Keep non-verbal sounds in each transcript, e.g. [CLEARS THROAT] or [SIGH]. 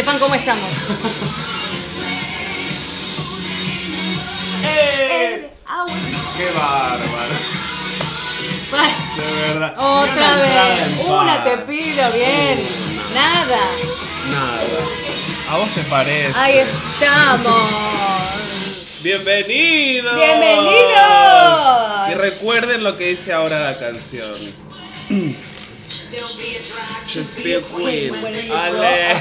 sepan cómo estamos. ¡Eh! ¡Qué bárbaro! Ay, De verdad. Otra vez. Una te pido bien. Una. Nada. Nada. ¿A vos te parece? Ahí estamos. ¡Bienvenidos! ¡Bienvenidos! Y recuerden lo que dice ahora la canción. Just be a queen. Ale.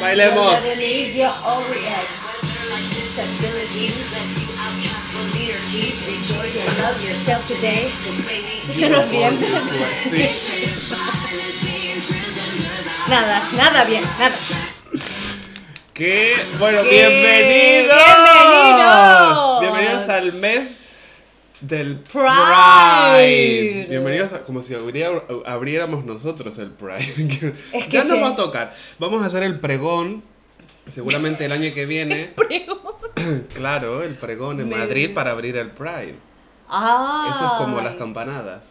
Bailemos. Se nos olvidan. Sí. Nada, nada bien, nada. ¿Qué? Bueno, ¿Qué? bienvenidos. ¡Bienvenidos! Bienvenidos al mes del Pride. Pride. Bienvenidos a- como si abriéramos nosotros el Pride. [LAUGHS] Es que ya nos va a tocar. Vamos a hacer el pregón. Seguramente el año que [LAUGHS] viene. [CLEARS THROAT] Claro, el pregón en Me- Madrid para abrir el Pride. Ah. Eso es como las campanadas.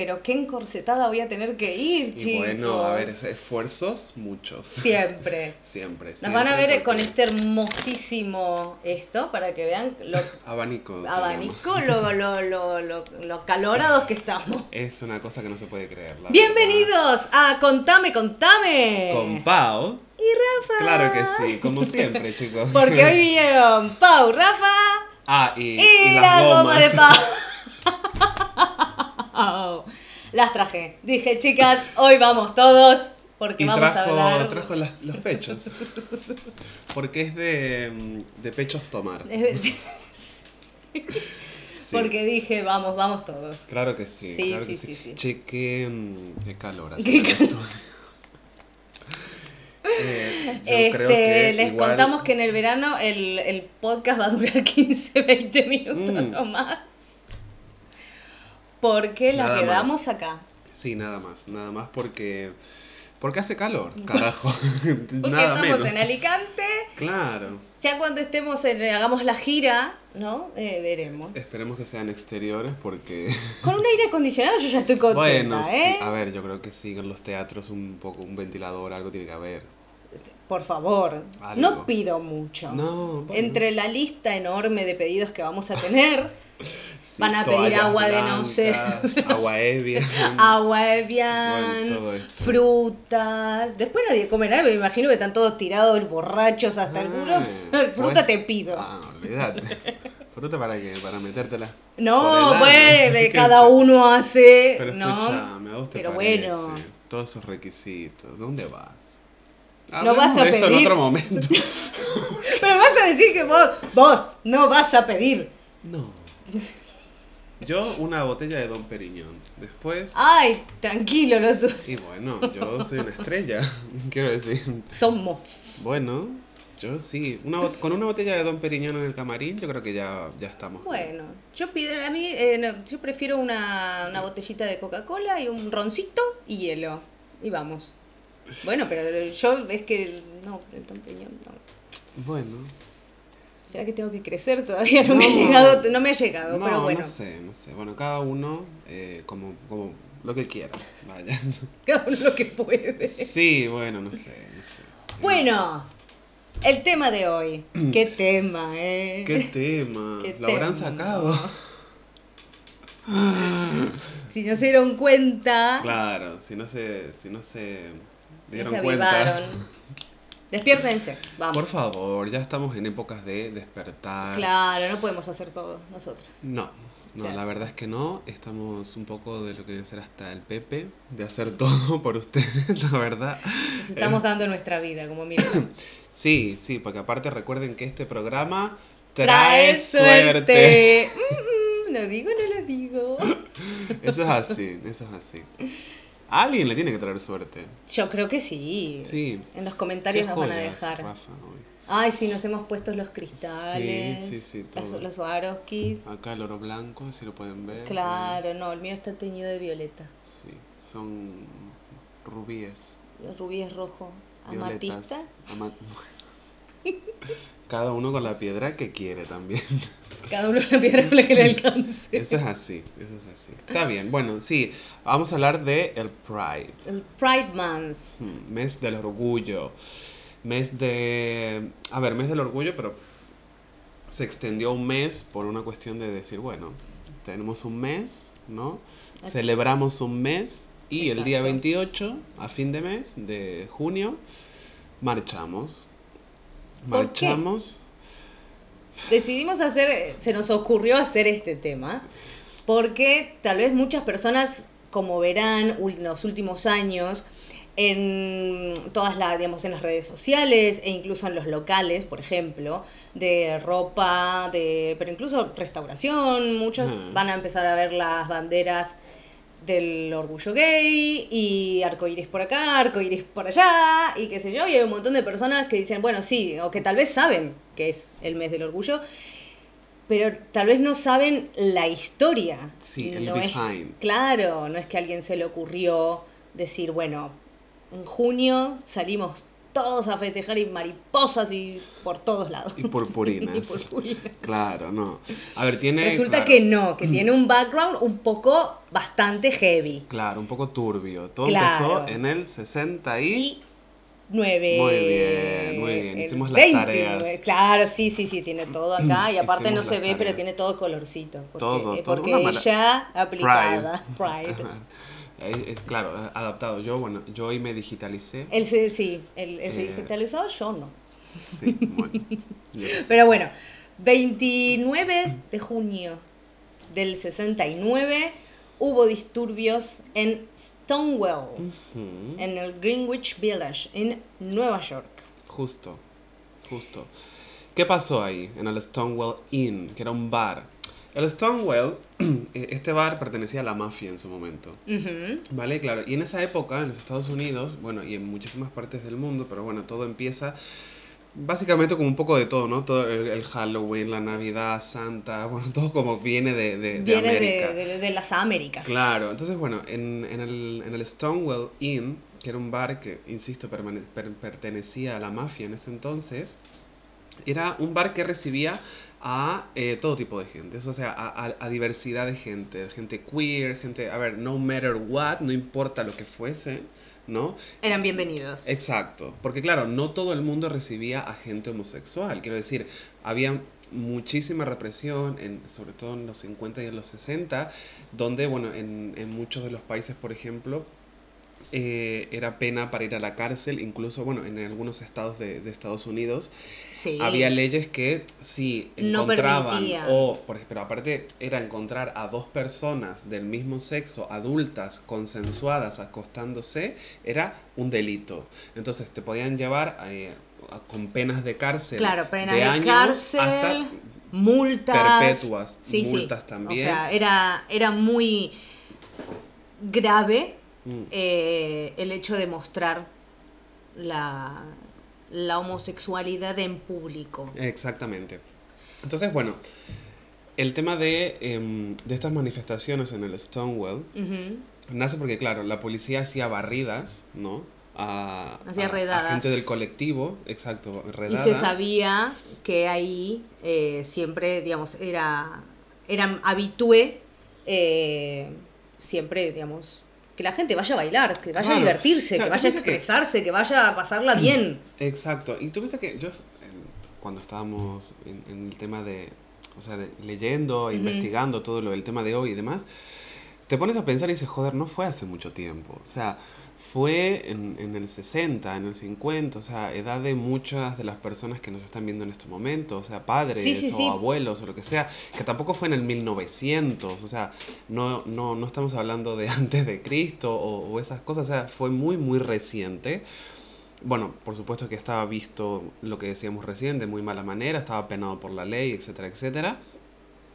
Pero qué encorsetada voy a tener que ir, Y chicos. bueno, a ver, es- esfuerzos muchos. Siempre. [LAUGHS] Siempre. Nos van a ver con este hermosísimo esto para que vean lo Abanico. abanico, lo, lo, lo, lo, lo calorados que estamos. Es una cosa que no se puede creer. la Bienvenidos a Contame, Contame. Con Pau. Y Rafa. Claro que sí, como siempre, chicos. Porque hoy vinieron Pau, Rafa Ah, y, y, la goma de Pau. [LAUGHS] Las traje. Dije, chicas, hoy vamos todos porque Y vamos a hablar. trajo las- los pechos. Porque es de, mm, de pechos tomar. [LAUGHS] Sí, Porque dije, vamos, vamos todos. Claro que sí. Sí, claro sí, que sí, sí. Che, qué, mm, qué calor hace Qué en esto. [LAUGHS] Eh, yo Este, creo que les igual- contamos que en el verano el, el podcast va a durar [LAUGHS] 15, 20 minutos Mm. nomás. Porque la Nada quedamos más. acá. Sí, nada más, nada más porque porque hace calor, [LAUGHS] carajo. [LAUGHS] Porque nada estamos menos. en Alicante. Claro. Ya cuando estemos en, hagamos la gira, ¿no? Eh, veremos. Esperemos que sean exteriores porque [LAUGHS] Con un aire acondicionado yo ya estoy contenta, bueno, sí, ¿eh? a ver, yo creo que sí en los teatros un poco un ventilador, algo tiene que haber. Por favor, Algo. no pido mucho. No, bueno. Entre la lista enorme de pedidos que vamos a tener, van a pedir agua de no sé. agua Evian. [LAUGHS] agua Evian, Bueno, frutas. Después nadie come nada, me imagino que están todos tirados, borrachos hasta el culo. Ah, Fruta pues- te pido. Ah, olvídate. Fruta para qué? Para metértela. no, pues, [LAUGHS] de ¿Qué cada uno hace. Pero ¿no? escúchame, a vos te Pero parece, bueno. Todos esos requisitos. ¿Dónde vas? No Hablemos vas a de esto pedir. en otro momento. [LAUGHS] Pero vas a decir que vos, vos, no vas a pedir. no. Yo una botella de Don Periñón. Después, Ay, tranquilo, lo tu- y bueno, yo soy una estrella. [LAUGHS] Quiero decir, somos. bueno, yo sí. Una, con una botella de Don Periñón en el camarín, yo creo que ya, ya estamos. Bueno, yo pido, a mí, eh, no, yo prefiero una, una botellita de Coca-Cola y un roncito y hielo. Y vamos. Bueno, pero yo es que el- no, el Don Peñón no. Bueno. ¿Será que tengo que crecer todavía? No, me ha llegado, no me ha llegado, No, pero bueno. no sé, no sé. Bueno, cada uno eh, como, como lo que quiera. Vaya. [LAUGHS] Cada uno lo que puede. Sí, bueno, no sé, no sé. Bueno, el tema de hoy. [CLEARS THROAT] ¿Qué tema, eh? ¿Qué tema? [LAUGHS] ¿Qué ¿Lo habrán sacado? [LAUGHS] Si no se dieron cuenta, Claro, si no se, si no se si dieron se cuenta. Despiértense, vamos. Por favor, ya estamos en épocas de despertar. Claro, no podemos hacer todo nosotros. No, no, Claro. la verdad es que no. Estamos un poco de lo que viene a ser hasta el Pepe, de hacer [LAUGHS] todo por ustedes, la verdad. Nos estamos dando nuestra vida, como miren. [COUGHS] Sí, sí, porque aparte recuerden que este programa Trae suerte. [LAUGHS] Mm, mm, no digo, no lo digo. Eso es así, eso es así. [LAUGHS] Alguien le tiene que traer suerte. Yo creo que sí. Sí. En los comentarios ¿Qué nos van a dejar. Rafa? Ay, sí, nos hemos puesto los cristales. Sí, sí, sí, todo. los Swarovskis. Acá el oro blanco, así lo pueden ver. Claro, no, el mío está teñido de violeta. Sí, son rubíes. El rubí es rojo. Violetas. Amatista. Ama- [LAUGHS] Cada uno con la piedra que quiere también. Cada uno con la piedra con la que le alcance. Eso es así, eso es así. Está bien, bueno, sí, vamos a hablar de el Pride. El Pride Month. Hmm, Mes del orgullo. Mes de... A ver, mes del orgullo, pero se extendió un mes por una cuestión de decir, bueno, tenemos un mes, ¿no? Celebramos un mes y el día Exacto. 28, a fin de mes, de junio, marchamos. ¿Por qué? Marchamos. Decidimos hacer, se nos ocurrió hacer este tema, porque tal vez muchas personas, como verán en los últimos años, en todas las, digamos, en las redes sociales e incluso en los locales, por ejemplo, de ropa, de, pero incluso restauración, muchos Ujú. van a empezar a ver las banderas del orgullo gay y arcoíris por acá, arcoíris por allá y qué sé yo, y hay un montón de personas que dicen, bueno, sí, o que tal vez saben que es el mes del orgullo, pero tal vez no saben la historia. Sí, el es, behind. Claro, no es que a alguien se le ocurrió decir, bueno, en junio salimos todos a festejar y mariposas y por todos lados. Y purpurinas. [LAUGHS] Y purpurinas. Claro, no. A ver, tiene... Resulta claro, que no, que tiene un background un poco bastante heavy. Claro, un poco turbio. Todo Claro. empezó en el 60 y... Y 9. Muy bien, muy bien. Hicimos las tareas. Claro, sí, sí, sí, tiene todo acá. Y aparte no se ve, pero tiene todo colorcito. Porque, Todo, eh, todo. Porque ella aplicada. Pride. Es, es claro, adaptado. Yo, bueno, yo hoy me digitalicé. Él se, sí, él, él se Eh, digitalizó, yo no. Sí, bueno. Pero bueno, 29 de junio del 69 hubo disturbios en Stonewall, en el Greenwich Village, en Nueva York. Justo, justo. ¿Qué pasó ahí? En el Stonewall Inn, que era un bar. El Stonewall, [CLEARS THROAT] eh, este bar pertenecía a la mafia en su momento. ¿Vale? Claro. Y en esa época, en los Estados Unidos, bueno, y en muchísimas partes del mundo, pero bueno, todo empieza básicamente como un poco de todo, ¿no? Todo el, el Halloween, la Navidad, Santa, [LAUGHS] bueno, todo como viene de, de, de Viene América. de, de- las Américas. Claro, entonces bueno, en, en el, en el Stonewall Inn, que era un bar que, insisto, permane- per- pertenecía a la mafia en ese entonces, era un bar que recibía a eh, todo tipo de gente, o sea, a, a- a diversidad de gente, gente queer, gente, a ver, no matter what, no importa lo que fuese, ¿no? Eran bienvenidos. Exacto, porque claro, no todo el mundo recibía a gente homosexual, quiero decir, había muchísima represión, en, sobre todo en los 50 y en los 60, donde, bueno, en, en muchos de los países, por ejemplo, eh, era pena para ir a la cárcel, incluso, bueno, en algunos estados de, de Estados Unidos, Sí. había leyes que si No encontraban, permitía. o, por pero aparte era encontrar a dos personas del mismo sexo, adultas, consensuadas, acostándose, era un delito. Entonces te podían llevar eh, a- con penas de cárcel. Claro, pena de, de, años cárcel, hasta multas. perpetuas, Sí, sí. multas también. O sea, era, era muy grave Mm. eh, el hecho de mostrar la, la homosexualidad en público. Exactamente. Entonces, bueno, el tema de, em, de estas manifestaciones en el Stonewall nace porque, claro, la policía hacía barridas, ¿no? A, Hacía a- a redadas. gente del colectivo, exacto, Y redadas. se sabía que ahí eh, siempre, digamos, era, era habitué eh, siempre, digamos, que la gente vaya a bailar, que vaya a divertirse, O sea, que vaya a que- expresarse, que vaya a pasarla [CLEARS THROAT] bien. Exacto. Y tú piensas que yo, cuando estábamos en, en el tema de, o sea, de leyendo, investigando todo lo del tema de hoy y demás, te pones a pensar y dices, joder, no fue hace mucho tiempo. O sea, fue en, en el 60, en el 50, o sea, edad de muchas de las personas que nos están viendo en este momento, o sea, padres Sí, sí, o sí. abuelos o lo que sea, que tampoco fue en el 1900, o sea, no, no, no estamos hablando de [LAUGHS] antes de Cristo o, o esas cosas, o sea, fue muy, muy reciente. Bueno, por supuesto que estaba visto lo que decíamos recién de muy mala manera, estaba penado por la ley, etcétera, etcétera.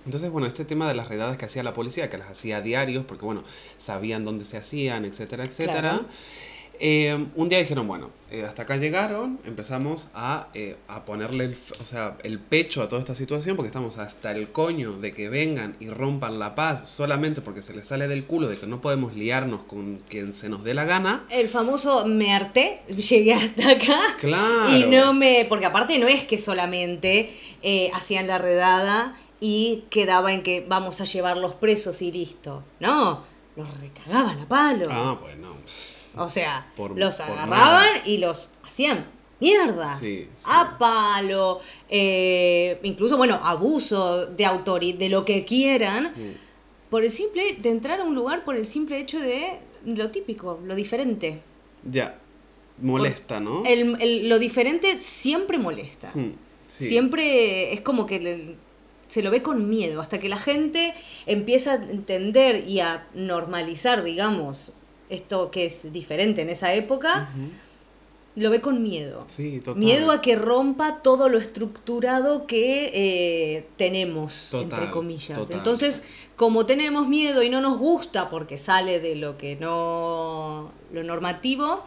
Entonces, bueno, este tema de las redadas que hacía la policía, que las hacía a diarios, porque bueno, sabían dónde se hacían, etcétera, etcétera. Claro. Eh, un día dijeron, bueno, eh, hasta acá llegaron, empezamos a, eh, a ponerle el, o sea, el pecho a toda esta situación porque estamos hasta el coño de que vengan y rompan la paz solamente porque se les sale del culo de que no podemos liarnos con quien se nos dé la gana. El famoso me harté, llegué hasta acá. Claro. Y no me. Porque aparte no es que solamente hacían la redada y quedaba en que vamos a llevarlos presos y listo. No, los recagaban a palo. Ah, bueno. O sea, Por- los agarraban y los hacían mierda. Sí, sí. A palo. eh, incluso, bueno, abuso de autoridad, de lo que quieran. Mm. Por el simple, de entrar a un lugar por el simple hecho de lo típico, lo diferente. Ya. Molesta, ¿no? El, el- lo diferente siempre molesta. Mm, sí. Siempre es como que se lo ve con miedo, hasta que la gente empieza a entender y a normalizar, digamos, esto que es diferente en esa época, lo ve con miedo. Sí, total. Miedo a que rompa todo lo estructurado que eh, tenemos, Total, entre comillas. total. Entonces, como tenemos miedo y no nos gusta porque sale de lo que no. lo normativo,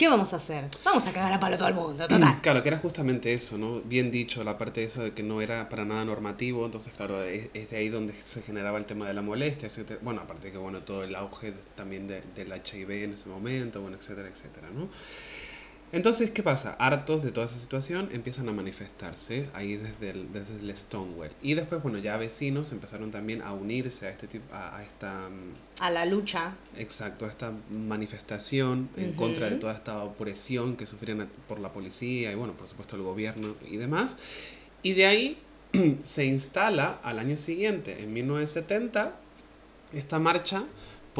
¿qué vamos a hacer? Vamos a cagar a palo todo el mundo, total. [CLEARS THROAT] Claro, que era justamente eso, ¿no? Bien dicho, la parte esa de que no era para nada normativo, entonces, claro, es, de ahí donde se generaba el tema de la molestia, etcétera. Bueno, aparte de que, bueno, todo el auge de- también de- del HIV en ese momento, bueno, etcétera, etcétera, ¿no? Entonces, ¿qué pasa? Hartos de toda esa situación empiezan a manifestarse ahí desde el, desde el Stonewall. Y después, bueno, ya vecinos empezaron también a unirse a este tipo, a, a esta... mm, A la lucha. Exacto, esta manifestación en contra de toda esta opresión que sufrían por la policía y bueno, por supuesto el gobierno y demás. Y de ahí [CLEARS THROAT] se instala al año siguiente, en 1970, esta marcha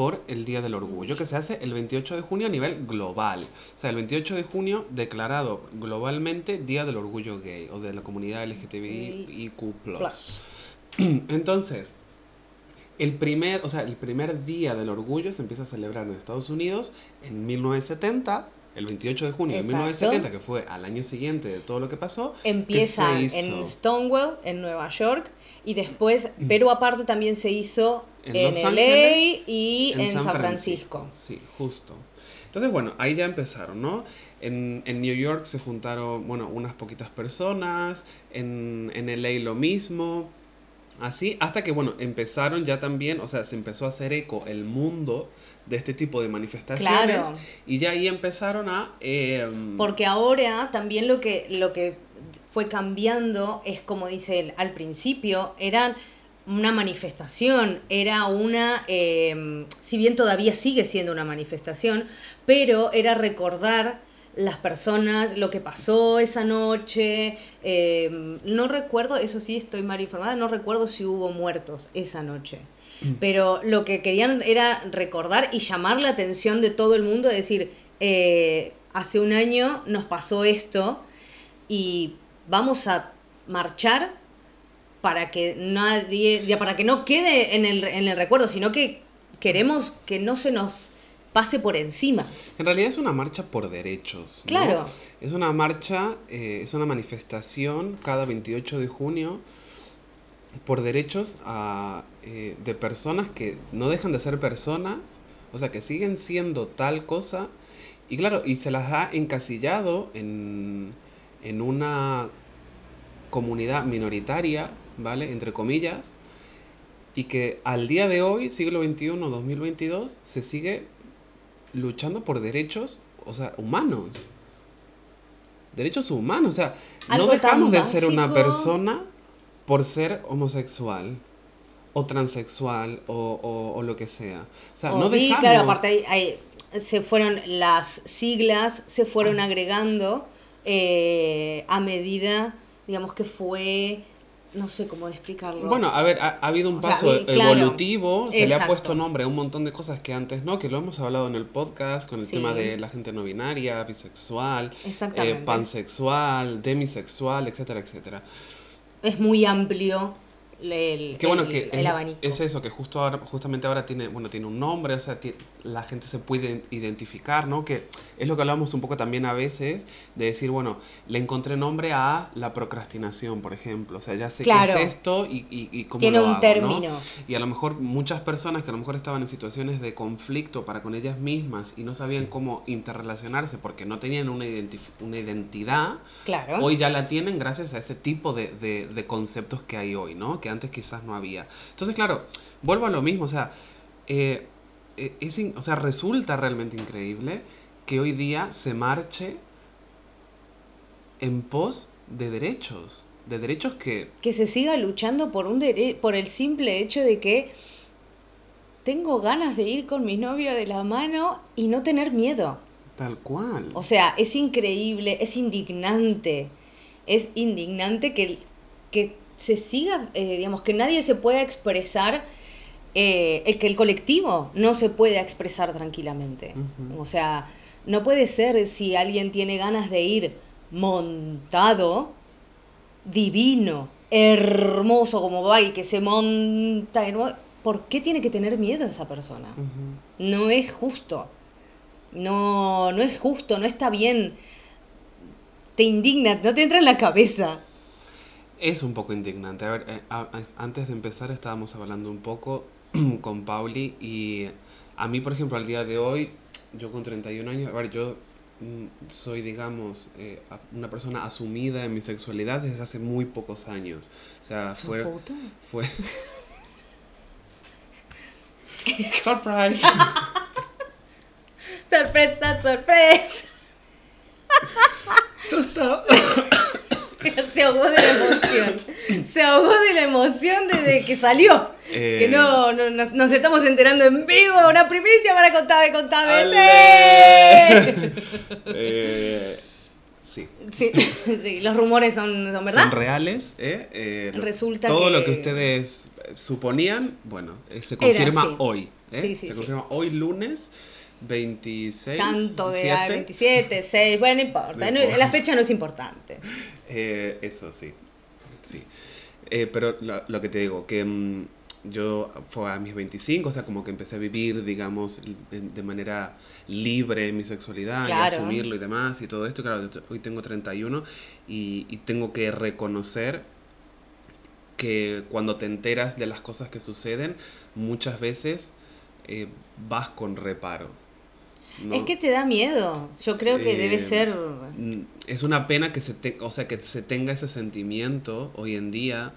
por el Día del Orgullo, que se hace el 28 de junio a nivel global. O sea, el 28 de junio declarado globalmente Día del Orgullo Gay o de la comunidad LGTBIQ+. [CLEARS THROAT] Entonces, el primer, o sea, el primer día del orgullo se empieza a celebrar en Estados Unidos en 1970, el 28 de junio Exacto. de 1970, que fue al año siguiente de todo lo que pasó. Empieza que en Stonewall, en Nueva York, y después, pero aparte también se hizo En en, LA Ángeles, y en, San Francisco. Sí, justo. Entonces, bueno, ahí ya empezaron, ¿no? En, en New York se juntaron, bueno, unas poquitas personas, en, en LA lo mismo, así, hasta que, bueno, empezaron ya también, o sea, se empezó a hacer eco el mundo de este tipo de manifestaciones Claro. y ya ahí empezaron a... eh, Porque ahora también lo que, lo que fue cambiando es como dice él, al principio eran una manifestación, era una, eh, si bien todavía sigue siendo una manifestación, pero era recordar las personas, lo que pasó esa noche, eh, no recuerdo, eso sí estoy mal informada, no recuerdo si hubo muertos esa noche. Pero lo que querían era recordar y llamar la atención de todo el mundo, decir, eh, hace un año nos pasó esto y vamos a marchar para que nadie, ya para que no quede en el, en el recuerdo, sino que queremos que no se nos pase por encima. En realidad es una marcha por derechos. ¿no? Claro. Es una marcha, eh, es una manifestación cada 28 de junio por derechos a, eh, de personas que no dejan de ser personas, o sea, que siguen siendo tal cosa. Y claro, y se las ha encasillado en, en una comunidad minoritaria, ¿vale? Entre comillas, y que al día de hoy, siglo XXI, 2022, se sigue luchando por derechos, o sea, humanos. Derechos humanos, o sea, no dejamos de ser una persona por ser homosexual o transexual o, o- o lo que sea. O sea, no y dejamos... claro, aparte ahí- ahí se fueron las siglas, se fueron agregando eh, a medida, digamos que fue, no sé cómo explicarlo. Bueno, a ver, ha, ha habido un O paso claro, evolutivo, se le ha puesto nombre a un montón de cosas que antes no, que lo hemos hablado en el podcast con el Sí. tema de la gente no binaria, bisexual, eh, pansexual, demisexual, etcétera, etcétera. es muy amplio el, Qué bueno el- que el es, abanico. es eso, que justo ahora, justamente ahora tiene, bueno, tiene un nombre, o sea, la gente se puede identificar, ¿no? Que es lo que hablamos un poco también a veces, de decir, bueno, le encontré nombre a la procrastinación, por ejemplo, o sea, ya sé Claro. qué es esto y, y, y cómo Tiene lo un hago, ¿no? término. Y a lo mejor muchas personas que a lo mejor estaban en situaciones de conflicto para con ellas mismas y no sabían cómo interrelacionarse porque no tenían una, una identidad, Claro. hoy ya la tienen gracias a ese tipo de, de- de conceptos que hay hoy, ¿no? Que antes quizás no había. Entonces, claro, vuelvo a lo mismo, o sea, eh, eh, es o sea, resulta realmente increíble que hoy día se marche en pos de derechos, de derechos que... que se siga luchando por un dere- por el simple hecho de que tengo ganas de ir con mi novio de la mano y no tener miedo. Tal cual. O sea, es increíble, es indignante. Es indignante que, que se siga, eh, digamos, que nadie se pueda expresar, eh, el que el colectivo no se pueda expresar tranquilamente. O sea, no puede ser si alguien tiene ganas de ir montado, divino, hermoso como va y que se monta. ¿Por qué tiene que tener miedo esa persona? No es justo. No, no es justo, no está bien. Te indigna, no te entra en la cabeza. Es un poco indignante. A ver, eh, a- a- antes de empezar estábamos hablando un poco [CLEARS THROAT] con Pauli y a mí, por ejemplo, al día de hoy, yo con 31 años, a ver, yo mm, soy, digamos, eh, una persona asumida en mi sexualidad desde hace muy pocos años. O sea, fue... Fue... [LAUGHS] Surprise. Sorpresa, sorpresa. [LAUGHS] [LAUGHS] [LAUGHS] Se ahogó de la emoción. Se ahogó de la emoción desde que salió. Eh, Que no, no, no- nos estamos enterando en vivo, una primicia para contame. ¡Ale! [LAUGHS] Eh, sí. Sí, [LAUGHS] sí, los rumores son, son verdad. Son reales, ¿eh? Eh, Resulta Todo lo que- ustedes eh, suponían, bueno, eh, se confirma así. hoy. ¿eh? Sí, sí, se sí. confirma hoy lunes 26. Tanto de 7. ah, 27, 6, bueno, no importa. No la fecha no es importante. [LAUGHS] Eh, eso sí. sí. Eh, pero lo, lo que te digo, que mm, yo fue a mis 25, o sea, como que empecé a vivir, digamos, de, de manera libre mi sexualidad Claro. y asumirlo y demás y todo esto. Claro, hoy tengo 31 y, y tengo que reconocer que cuando te enteras de las cosas que suceden, muchas veces eh, vas con reparo. ¿No? Es que te da miedo. Yo creo que debe Eh, ser. Es una pena que se, te- o sea, que se tenga ese sentimiento hoy en día,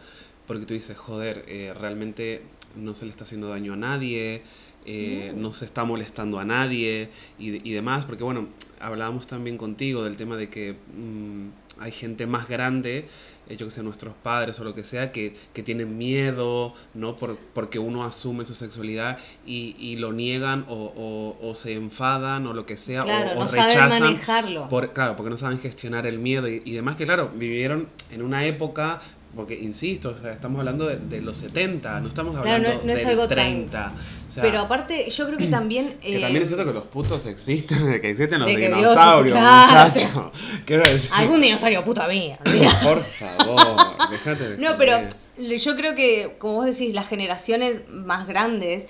porque tú dices, joder, eh, realmente no se le está haciendo daño a nadie, eh, no. se está molestando a nadie y, y demás, porque bueno, hablábamos también contigo del tema de que mm, hay gente más grande, eh, yo que sé, nuestros padres o lo que sea, que, que tienen miedo, ¿no? Por, porque uno asume su sexualidad y, y lo niegan o, o- o se enfadan o lo que sea, o- Claro, o, no saben rechazan. manejarlo. Por, claro, porque no saben gestionar el miedo y, y demás, que claro, vivieron en una época, porque insisto, o sea, estamos hablando de, de los 70, no estamos Claro, hablando no- no es del algo tan- 30. o sea, Pero aparte, yo creo que también. [CLEARS THROAT] que eh, también es cierto que los putos existen, de que existen los De que dinosaurios, claro, muchacho. [LAUGHS] Quiero decir, Algún dinosaurio, puta mía. [LAUGHS] por favor, déjate de No, pero yo creo que, como vos decís, las generaciones más grandes,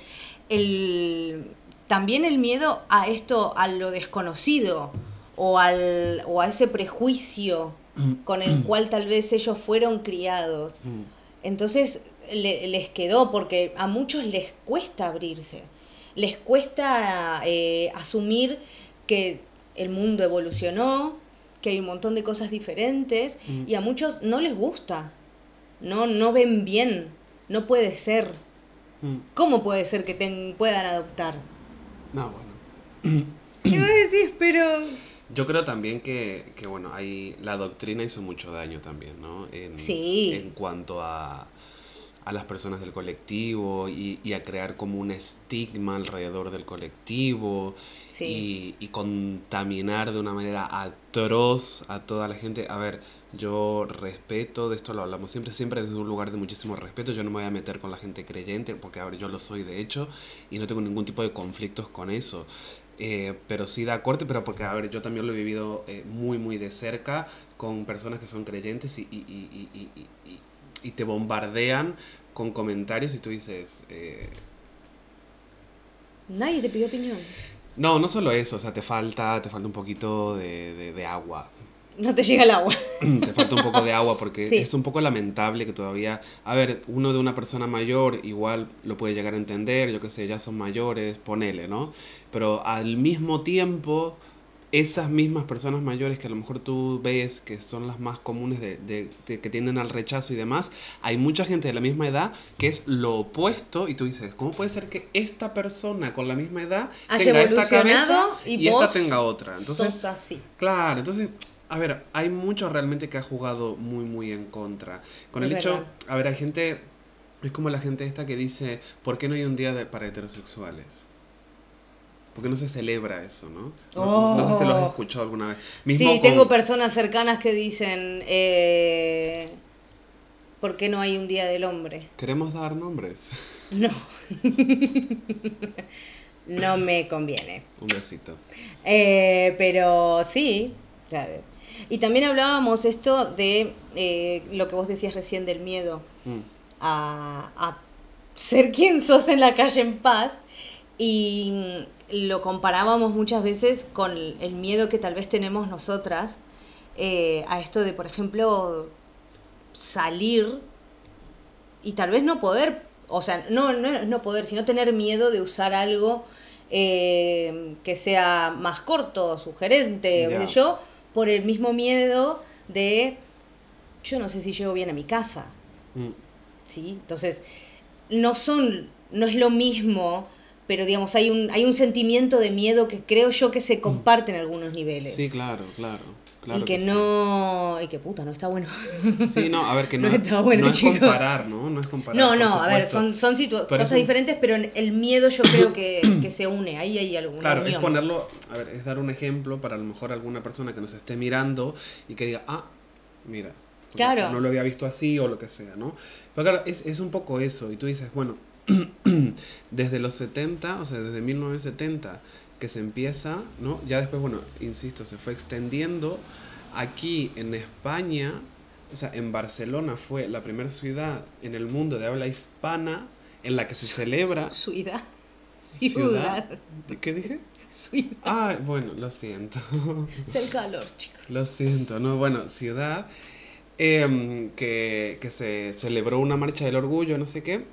el, también el miedo a esto, a lo desconocido, o, al, o a ese prejuicio con el cual tal vez ellos fueron criados. Mm, Entonces le- les quedó, porque a muchos les cuesta abrirse, les cuesta eh, asumir que el mundo evolucionó, que hay un montón de cosas diferentes, Mm. y a muchos no les gusta, no, no ven bien, no puede ser. mm. ¿Cómo puede ser que te puedan adoptar? No, bueno. ¿Qué vos decís? Pero... Yo creo también que, que, bueno, hay, la doctrina hizo mucho daño también, ¿no? En, Sí. En cuanto a, a las personas del colectivo y, y a crear como un estigma alrededor del colectivo Sí. y, y contaminar de una manera atroz a toda la gente. A ver, yo respeto, de esto lo hablamos siempre, siempre desde un lugar de muchísimo respeto. Yo no me voy a meter con la gente creyente, porque a ver, yo lo soy de hecho y no tengo ningún tipo de conflictos con eso. Eh, pero sí da corte, pero porque, a ver, yo también lo he vivido eh, muy, muy de cerca con personas que son creyentes y, y, y, y, y- y- y te bombardean con comentarios y tú dices, eh, Nadie te pidió opinión. no, no solo eso, o sea, te falta, te falta un poquito de, de- de agua. No te llega el agua. [CLEARS THROAT] te falta un poco de agua porque Sí. es un poco lamentable que todavía, a ver, uno de una persona mayor igual lo puede llegar a entender, yo qué sé, ya son mayores, ponele, ¿no? Pero al mismo tiempo, esas mismas personas mayores que a lo mejor tú ves que son las más comunes de, de- de- que tienden al rechazo y demás, hay mucha gente de la misma edad que es lo opuesto y tú dices, ¿cómo puede ser que esta persona con la misma edad tenga esta cabeza y y, esta tenga otra? Entonces, así. Claro, entonces, a ver, hay mucho realmente que ha jugado muy, muy en contra. Con Es el hecho, a ver, hay gente, es como la gente esta que dice, ¿por qué no hay un día de- para heterosexuales? Porque no se celebra eso, ¿no? No, no sé si lo has Oh. escuchado alguna vez. Sí, con- tengo personas cercanas que dicen, eh, ¿por qué no hay un Día del Hombre? ¿Queremos dar nombres? [LAUGHS] No. [LAUGHS] no me conviene. Un besito. Eh, pero sí. o sea, y también hablábamos esto de eh, lo que vos decías recién del miedo Mm. a, a ser quien sos en la calle en paz y lo comparábamos muchas veces con el miedo que tal vez tenemos nosotras eh, a esto de, por ejemplo, salir y tal vez no poder, o sea, no, no, no poder, sino tener miedo de usar algo eh, que sea más corto, sugerente, o Ya. sé yo, por el mismo miedo de, yo no sé si llego bien a mi casa. Mm. ¿sí? Entonces, no son, no es lo mismo, pero digamos, hay un, hay un sentimiento de miedo que creo yo que se comparte en algunos niveles. Sí, claro, claro. Claro y que, sí. no, y que puta, no está bueno. Sí, no, a ver, que [LAUGHS] no, No está bueno, no es comparar, ¿no? No es comparar. No, no, a ver, son, son es cosas un- diferentes, pero el miedo yo creo que, [CLEARS THROAT] que se une, ahí hay alguna Claro, es unión. ponerlo, a ver, es dar un ejemplo para a lo mejor alguna persona que nos esté mirando y que diga, ah, mira, Claro. no lo había visto así o lo que sea, ¿no? Pero claro, es, es un poco eso, y tú dices, bueno, [CLEARS THROAT] desde los 70, o sea, desde 1970 que se empieza, ¿no? Ya después, bueno, insisto, se fue extendiendo. Aquí en España, o sea, en Barcelona fue la primera ciudad en el mundo de habla hispana en la que se celebra Ciudad. ciudad. ¿Qué dije? Ciudad. Ah, bueno, lo siento. [LAUGHS] Es el calor, chicos. Lo siento, no, bueno, ciudad em, que, que se celebró una marcha del orgullo, no sé qué.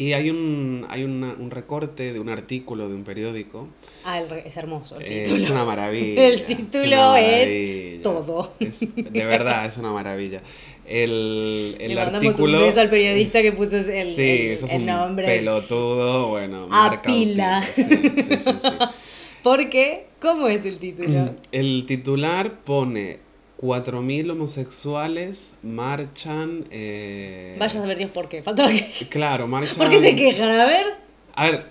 Y hay un, hay una- un recorte de un artículo de un periódico. Ah, el es hermoso el Eh, título. es una maravilla. [LAUGHS] El título es todo. Es- de verdad, es una maravilla. El, el Le mandamos artículo... un beso al periodista que puso el, Sí, el- eso es el un nombre. pelotudo, bueno, A pila. sí. [LAUGHS] Porque, ¿cómo es el título? [CLEARS THROAT] El titular pone 4.000 homosexuales marchan... eh, Vaya a saber Dios por qué. Faltaba que... Claro, [LAUGHS] marchan... ¿Por qué se quejan? A ver. A ver,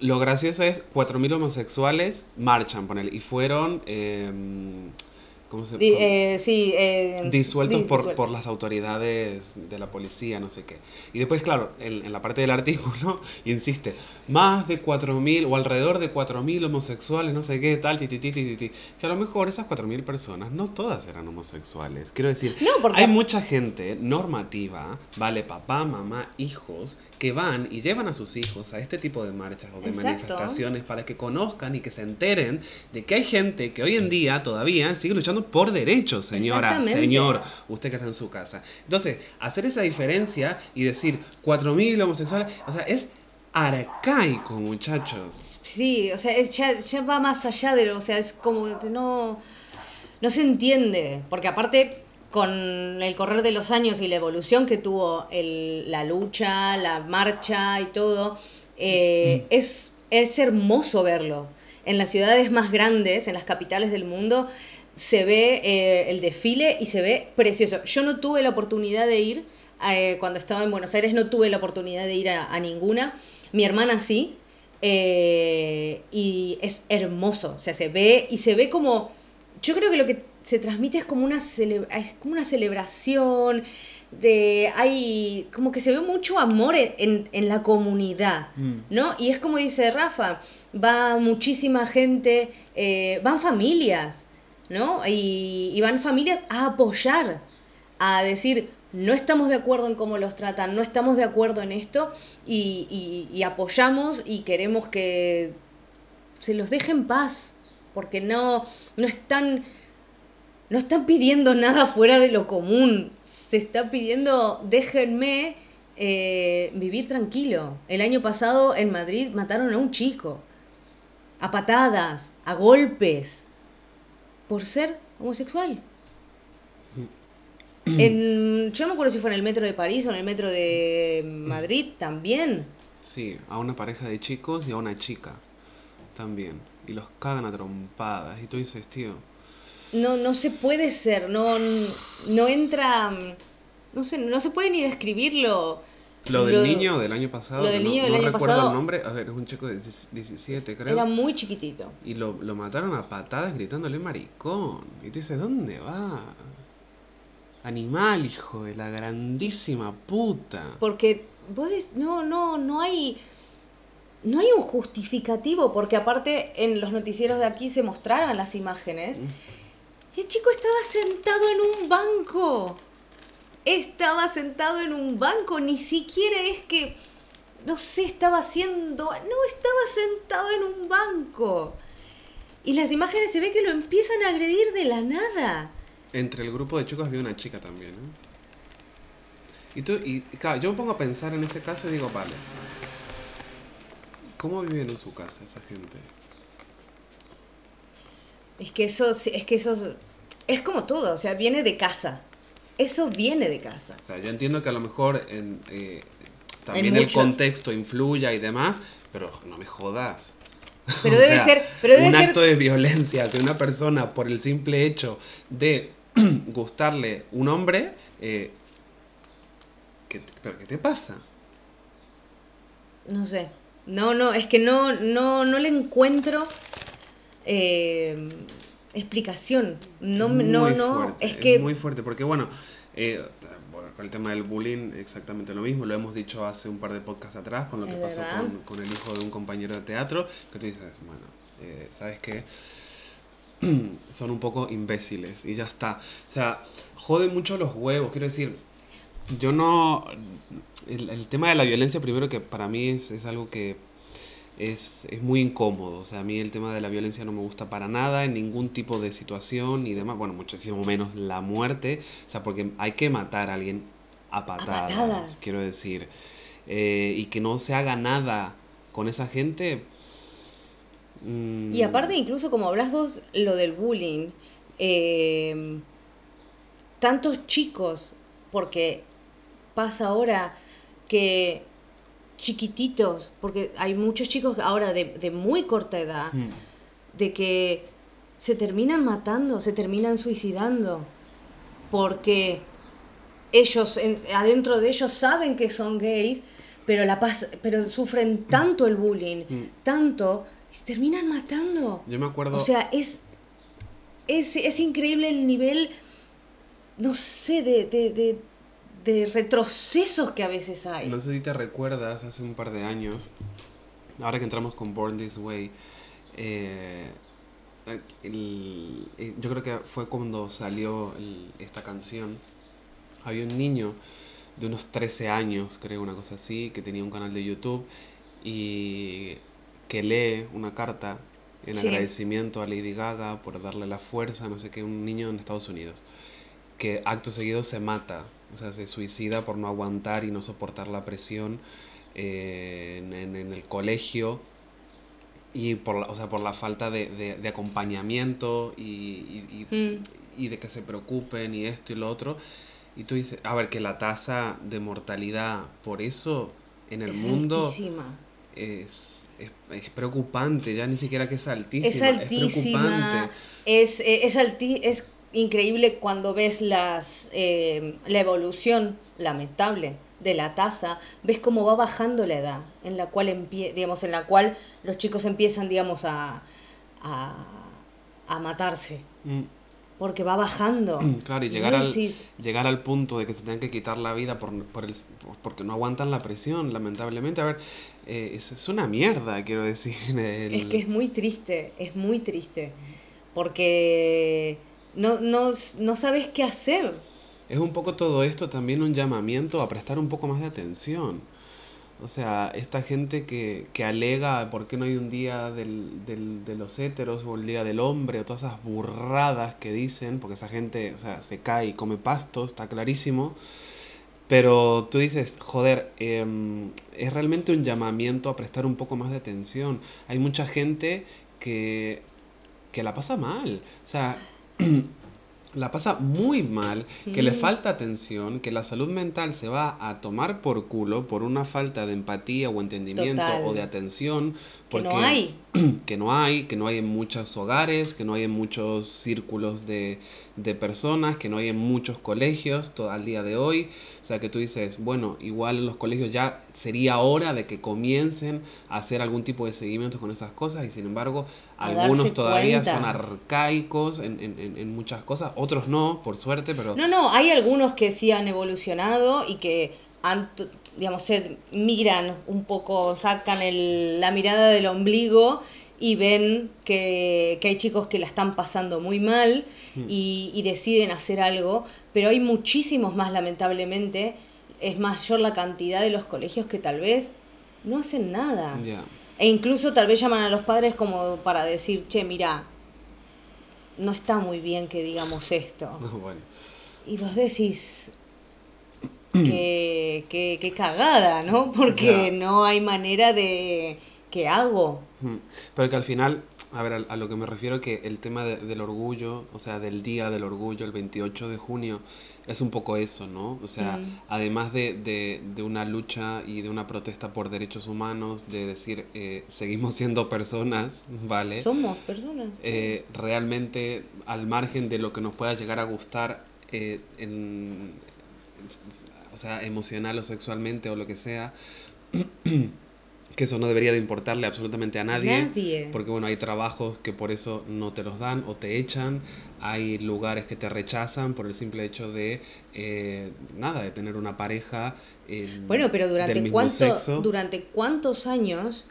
lo- gracioso es 4.000 homosexuales marchan, ponele, y fueron... eh, ¿Cómo se Di- eh, sí, eh, disueltos dis- por, disueltos. por las autoridades de la policía, no sé qué. Y después, claro, en, en la parte del artículo [LAUGHS] insiste, más de 4.000 o alrededor de 4.000 homosexuales, no sé qué, tal, ti, ti, ti, ti, ti, ti. Que a lo mejor esas 4.000 personas no todas eran homosexuales. Quiero decir, No, porque- hay mucha gente normativa, vale, papá, mamá, hijos, que van y llevan a sus hijos a este tipo de marchas o de Exacto. manifestaciones para que conozcan y que se enteren de que hay gente que hoy en día todavía sigue luchando por derechos, señora, señor, usted que está en su casa. Entonces, hacer esa diferencia y decir 4.000 homosexuales, o sea, es arcaico, muchachos. Sí, o sea, es- ya, ya va más allá de lo, o sea, es como no, no se entiende, porque aparte con el correr de los años y la evolución que tuvo el- la lucha, la marcha y todo, eh, es, es hermoso verlo. En las ciudades más grandes, en las capitales del mundo, se ve eh, el desfile y se ve precioso. Yo no tuve la oportunidad de ir, eh, cuando estaba en Buenos Aires, no tuve la oportunidad de ir a, a ninguna. Mi hermana sí, eh, y es hermoso, o sea, se ve y se ve como, yo creo que lo que se transmite es como una, cele- es como una celebración, de, hay, como que se ve mucho amor en, en- la comunidad, ¿no? Y es como dice Rafa, va muchísima gente, eh, van familias, ¿no? Y, y van familias a apoyar, a decir, no estamos de acuerdo en cómo los tratan, no estamos de acuerdo en esto y, y- y apoyamos y queremos que se los deje en paz, porque no, no están, no están pidiendo nada fuera de lo común, se está pidiendo déjenme eh, vivir tranquilo. El año pasado en Madrid mataron a un chico, a patadas, a golpes, por ser homosexual. En, yo no me acuerdo si fue en el metro de París o en el metro de Madrid también. Sí, a una pareja de chicos y a una chica también. Y los cagan a trompadas. Y tú dices, tío, No, no se puede ser, no, no entra, no sé, no se puede ni describirlo. lo del niño del año pasado, lo del no, niño del no año recuerdo pasado- el nombre, a ver, es un chico de 17 creo. Era muy chiquitito. Y lo, lo mataron a patadas gritándole maricón. Y tú dices, ¿dónde va? Animal, hijo de la grandísima puta. Porque vos no, no, no hay. No hay un justificativo, porque aparte en los noticieros de aquí se mostraron las imágenes. El chico estaba sentado en un banco. Estaba sentado en un banco, ni siquiera es que, no sé, estaba haciendo... No, estaba sentado en un banco. Y las imágenes se ve que lo empiezan a agredir de la nada. Entre el grupo de chicos había una chica también, ¿no? Y, tú, y claro, yo me pongo a pensar en ese caso y digo, vale, ¿cómo viven en su casa esa gente? Es que eso, es que eso es, como todo, o sea, viene de casa. Eso viene de casa. O sea, yo entiendo que a lo mejor en, eh, también el contexto influya y demás, pero no me jodas. [LAUGHS] Pero O debe sea, ser, pero debe un ser acto de violencia hacia una persona por el simple hecho de [CLEARS THROAT] gustarle un hombre, eh, ¿qué, te- ¿pero qué te pasa? No sé. No, no, es que no, no, no le encuentro eh, explicación. No, no, no. fuerte, es que muy fuerte, porque bueno, eh, bueno, con el tema del bullying exactamente lo mismo, lo hemos dicho hace un par de podcasts atrás con lo que pasó con el hijo de un compañero de teatro, que tú dices, bueno, eh, ¿sabes qué? [CLEARS THROAT] Son un poco imbéciles y ya está. O sea, jode mucho los huevos, quiero decir, yo no... El, el tema de la violencia, primero que para mí es, es algo que es, es muy incómodo. O sea, a mí el tema de la violencia no me gusta para nada, en ningún tipo de situación y demás. Bueno, muchísimo menos la muerte. O sea, porque hay que matar a alguien a patadas, patadas. quiero decir. Eh, y que no se haga nada con esa gente. mm, Y aparte, incluso como hablas vos, lo del bullying, eh, tantos chicos, porque pasa ahora que chiquititos, porque hay muchos chicos ahora de, de muy corta edad, mm, de que se terminan matando, se terminan suicidando, porque ellos, en- adentro de ellos saben que son gays, pero, la pas- pero sufren tanto el bullying, Mm. tanto, y se terminan matando. Yo me acuerdo... O sea, es, es, es increíble el nivel, no sé, de, de, de, de retrocesos que a veces hay. No sé si te recuerdas, hace un par de años, ahora que entramos con Born This Way, eh, el- eh, yo creo que fue cuando salió el- esta canción. Había un niño de unos 13 años, creo, una cosa así, que tenía un canal de YouTube y que lee una carta en Sí. agradecimiento a Lady Gaga por darle la fuerza, no sé qué, un niño en Estados Unidos que acto seguido se mata, o sea, se suicida por no aguantar y no soportar la presión eh, en, en- en el colegio y por la, o sea, por la falta de, de- de acompañamiento y, y- y- Mm. y de que se preocupen y esto y lo otro. Y tú dices, a ver, que la tasa de mortalidad por eso en el Es mundo es, es, es preocupante, ya ni siquiera que es altísima, Es altísima. preocupante. Es, es, alti- es increíble cuando ves las, eh, la evolución lamentable de la tasa, ves cómo va bajando la edad en la cual empie- digamos, en la cual los chicos empiezan, digamos, a, a, a matarse. Mm. Porque va bajando. [CLEARS THROAT] Claro, y llegar al, llegar al punto de que se tengan que quitar la vida por, por el, por- porque no aguantan la presión, lamentablemente. A ver, eh, es, es una mierda, quiero decir. [LAUGHS] el- Es que es muy triste, es muy triste. Porque no, no, no sabes qué hacer. es un poco todo esto también un llamamiento a prestar un poco más de atención. O sea, esta gente que, que alega por qué no hay un día del, del- de los héteros o el día del hombre o todas esas burradas que dicen, porque esa gente o sea, se cae y come pasto, está clarísimo. Pero tú dices, joder, em, es realmente un llamamiento a prestar un poco más de atención. Hay mucha gente que, que la pasa mal. O sea, la pasa muy mal, que le Mm. falta atención, que la salud mental se va a tomar por culo por una falta de empatía o entendimiento Total. o de atención. Que no hay. [CLEARS THROAT] que no hay, que no hay en muchos hogares, que no hay en muchos círculos de, de personas, que no hay en muchos colegios todo al día de hoy. O sea, que tú dices, bueno, igual en los colegios ya sería hora de que comiencen a hacer algún tipo de seguimiento con esas cosas y sin embargo A algunos todavía cuenta. son arcaicos en, en- en- en muchas cosas, otros no, por suerte, pero... No, no, hay algunos que sí han evolucionado y que digamos, se miran un poco, sacan el- la mirada del ombligo y ven que, que hay chicos que la están pasando muy mal Hmm. y, y deciden hacer algo, pero hay muchísimos más, lamentablemente, es mayor la cantidad de los colegios que tal vez no hacen nada. E incluso tal vez llaman a los padres como para decir, che, mira, no está muy bien que digamos esto. [LAUGHS] No, bueno. Y vos decís que, que, que cagada, ¿no? Porque Ya. no hay manera de... ¿Qué hago? Pero que al final, a ver, a, a lo que me refiero que el tema de- del orgullo, o sea, del Día del Orgullo, el 28 de junio, es un poco eso, ¿no? O sea, Mm. además de, de- de una lucha y de una protesta por derechos humanos, de decir, eh, seguimos siendo personas, ¿vale? Somos personas. Eh, realmente, al margen de lo que nos pueda llegar a gustar, eh, en, sea, emocional o sexualmente o lo que sea, [CLEARS THROAT] que eso no debería de importarle absolutamente a nadie. Nadie. Porque bueno, hay trabajos que por eso no te los dan o te echan, hay lugares que te rechazan por el simple hecho de, eh, nada, de tener una pareja. eh, Bueno, pero del durante, mismo cuánto, sexo. durante cuántos años